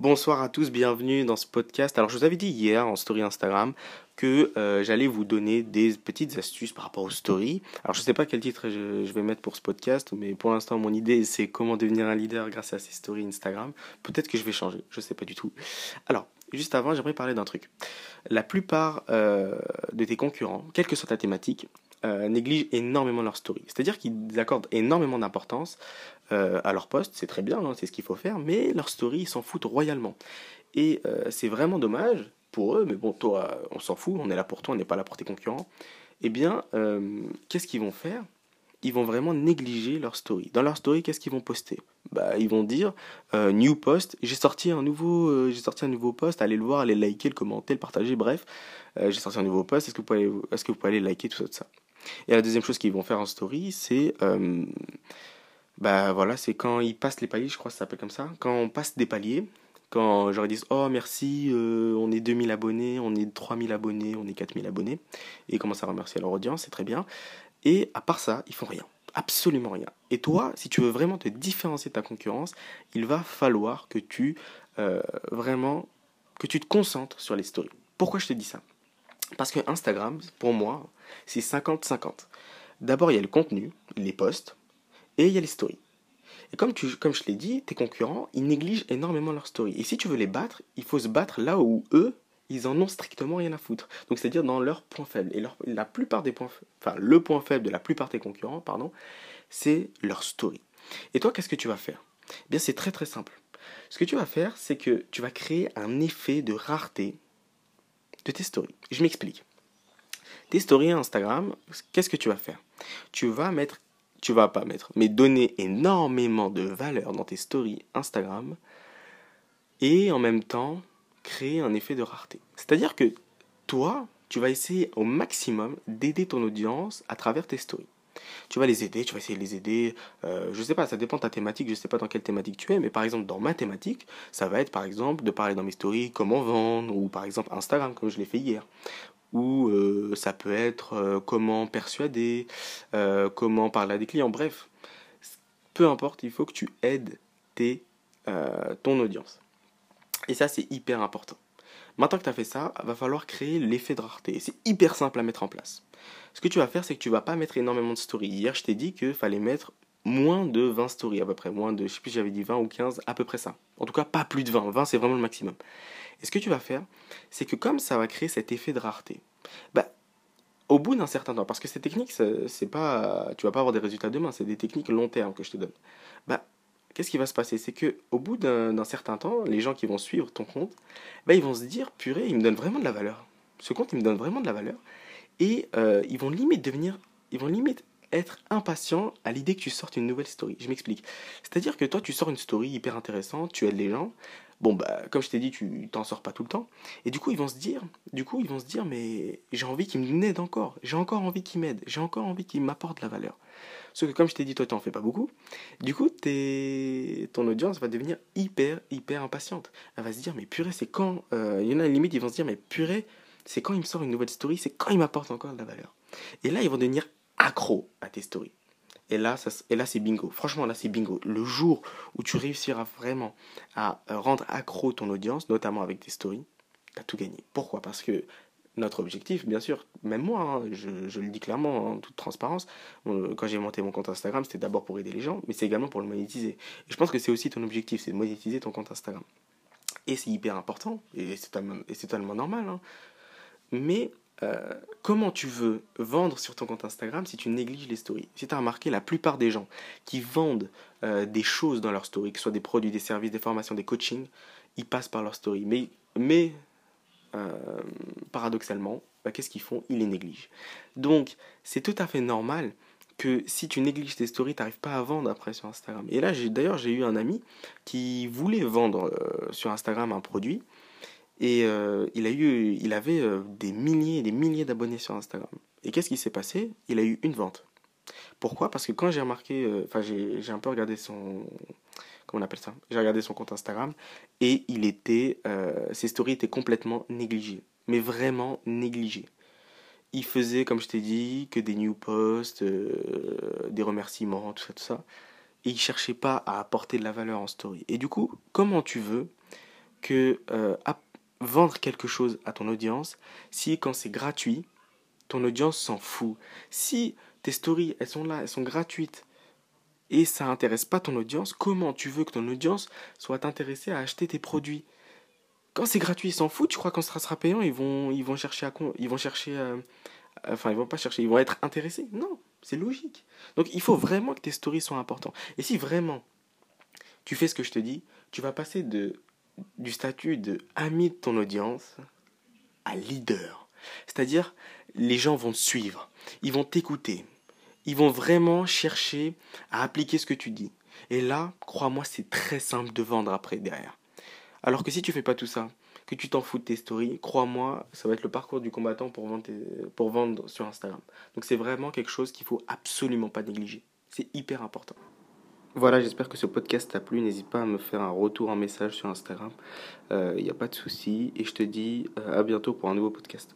Bonsoir à tous, bienvenue dans ce podcast. Alors je vous avais dit hier en story Instagram que euh, j'allais vous donner des petites astuces par rapport aux stories. Alors je ne sais pas quel titre je, vais mettre pour ce podcast, mais pour l'instant mon idée c'est comment devenir un leader grâce à ces stories Instagram. Peut-être que je vais changer, je ne sais pas du tout. Alors juste avant j'aimerais parler d'un truc. La plupart euh, de tes concurrents, quelle que soit ta thématique, euh, négligent énormément leur story. C'est-à-dire qu'ils accordent énormément d'importance euh, à leur poste, c'est très bien, hein, c'est ce qu'il faut faire, mais leur story, ils s'en foutent royalement. Et euh, c'est vraiment dommage pour eux, mais bon, toi, on s'en fout, on est là pour toi, on n'est pas là pour tes concurrents. Eh bien, qu'est-ce qu'ils vont faire? Ils vont vraiment négliger leur story. Dans leur story, qu'est-ce qu'ils vont poster? Bah, Ils vont dire New post, j'ai sorti, un nouveau, j'ai sorti un nouveau post, allez le voir, allez liker, le commenter, le partager, bref, j'ai sorti un nouveau post, est-ce que, vous pouvez, est-ce que vous pouvez aller liker, tout ça, tout ça? Et la deuxième chose qu'ils vont faire en story, c'est euh, bah voilà, c'est quand ils passent les paliers, je crois que ça s'appelle comme ça. Quand on passe des paliers, quand genre ils disent oh merci, euh, on est 2000 abonnés, on est 3000 abonnés, on est 4000 abonnés, et ils commencent à remercier leur audience, c'est très bien. Et à part ça, ils font rien. Absolument rien. Et toi, si tu veux vraiment te différencier de ta concurrence, il va falloir que tu euh, vraiment que tu te concentres sur les stories. Pourquoi je te dis ça? Parce que Instagram, pour moi, c'est 50-50. D'abord, il y a le contenu, les posts, et il y a les stories. Et comme, tu, comme je l'ai dit, tes concurrents, ils négligent énormément leurs stories. Et si tu veux les battre, il faut se battre là où eux, ils en ont strictement rien à foutre. Donc c'est-à-dire dans leurs points faibles. Et la plupart des points, enfin le point faible de la plupart de tes concurrents, pardon, c'est leur story. Et toi, qu'est-ce que tu vas faire? Eh bien, c'est très très simple. Ce que tu vas faire, c'est que tu vas créer un effet de rareté tes stories. Je m'explique. Tes stories Instagram, qu'est-ce que tu vas faire? Tu vas mettre, tu vas pas mettre, mais donner énormément de valeur dans tes stories Instagram et en même temps créer un effet de rareté. C'est-à-dire que toi, tu vas essayer au maximum d'aider ton audience à travers tes stories tu vas les aider, tu vas essayer de les aider. Euh, je sais pas, ça dépend de ta thématique, je sais pas dans quelle thématique tu es, mais par exemple dans ma thématique, ça va être par exemple de parler dans mes stories comment vendre, ou par exemple Instagram comme je l'ai fait hier. Ou euh, ça peut être euh, comment persuader, euh, comment parler à des clients, bref. Peu importe, il faut que tu aides tes, ton audience. Et ça, c'est hyper important. Maintenant que tu as fait ça, va falloir créer l'effet de rareté. C'est hyper simple à mettre en place. Ce que tu vas faire, c'est que tu vas pas mettre énormément de stories. Hier, je t'ai dit qu'il fallait mettre moins de 20 stories à peu près. Moins de, je sais plus, j'avais dit 20 ou 15, à peu près ça. En tout cas, pas plus de 20. 20, c'est vraiment le maximum. Et ce que tu vas faire, c'est que comme ça va créer cet effet de rareté, bah, au bout d'un certain temps, parce que ces techniques, c'est pas, tu vas pas avoir des résultats demain, c'est des techniques long terme que je te donne. Bah, qu'est-ce qui va se passer? C'est que au bout d'un certain temps, les gens qui vont suivre ton compte, bah, ils vont se dire purée, il me donne vraiment de la valeur. Ce compte, il me donne vraiment de la valeur. Et euh, ils vont limite devenir, ils vont limite être impatients à l'idée que tu sortes une nouvelle story. Je m'explique. C'est-à-dire que toi, tu sors une story hyper intéressante, tu aides les gens. Bon, bah, comme je t'ai dit, tu t'en sors pas tout le temps. Et du coup, ils vont se dire, du coup, ils vont se dire, mais j'ai envie qu'ils m'aident encore. J'ai encore envie qu'ils m'aident. J'ai encore envie qu'ils m'apportent la valeur. Sauf que comme je t'ai dit, toi, tu n'en fais pas beaucoup. Du coup, ton audience va devenir hyper, hyper impatiente. Elle va se dire, mais purée, c'est quand euh, Il y en a une limite, ils vont se dire, mais purée, c'est quand il me sort une nouvelle story, c'est quand il m'apporte encore de la valeur. Et là, ils vont devenir accros à tes stories. Et là, ça, et là c'est bingo. Franchement, là, c'est bingo. Le jour où tu réussiras vraiment à euh, rendre accro ton audience, notamment avec tes stories, tu as tout gagné. Pourquoi? Parce que notre objectif, bien sûr, même moi, hein, je, le dis clairement en toute transparence, quand j'ai monté mon compte Instagram, c'était d'abord pour aider les gens, mais c'est également pour le monétiser. Et je pense que c'est aussi ton objectif, c'est de monétiser ton compte Instagram. Et c'est hyper important, et c'est totalement, normal. Hein. Mais euh, comment tu veux vendre sur ton compte Instagram si tu négliges les stories? Si tu as remarqué, la plupart des gens qui vendent euh, des choses dans leurs stories, que ce soit des produits, des services, des formations, des coachings, ils passent par leurs stories. Mais, mais euh, paradoxalement, bah, qu'est-ce qu'ils font? Ils les négligent. Donc, c'est tout à fait normal que si tu négliges tes stories, tu n'arrives pas à vendre après sur Instagram. Et là, d'ailleurs, j'ai eu un ami qui voulait vendre sur Instagram un produit. Et euh, il, a eu, il avait euh, des milliers et des milliers d'abonnés sur Instagram. Et qu'est-ce qui s'est passé? Il a eu une vente. Pourquoi? Parce que quand j'ai remarqué, euh, enfin j'ai un peu regardé son, comment on appelle ça? J'ai regardé son compte Instagram et il était, ses stories étaient complètement négligées, mais vraiment négligées. Il faisait, comme je t'ai dit, que des new posts, des remerciements, tout ça, tout ça. Et il cherchait pas à apporter de la valeur en story. Et du coup, comment tu veux que vendre quelque chose à ton audience si quand c'est gratuit, ton audience s'en fout. Si tes stories, elles sont là, elles sont gratuites et ça n'intéresse pas ton audience, comment tu veux que ton audience soit intéressée à acheter tes produits? Quand c'est gratuit, ils s'en foutent. Tu crois quand ça sera payant, ils vont, ils vont chercher à ils vont chercher euh, enfin ils vont pas chercher, ils vont être intéressés. Non, c'est logique. Donc il faut vraiment que tes stories soient importantes. Et si vraiment tu fais ce que je te dis, tu vas passer de du statut de ami de ton audience à leader. C'est-à-dire, les gens vont te suivre, ils vont t'écouter, ils vont vraiment chercher à appliquer ce que tu dis. Et là, crois-moi, c'est très simple de vendre après derrière. Alors que si tu fais pas tout ça, que tu t'en fous de tes stories, crois-moi, ça va être le parcours du combattant pour vendre, sur Instagram. Donc c'est vraiment quelque chose qu'il faut absolument pas négliger. C'est hyper important. Voilà, j'espère que ce podcast t'a plu. N'hésite pas à me faire un retour en message sur Instagram. Il euh, n'y a pas de souci. Et je te dis euh, à bientôt pour un nouveau podcast.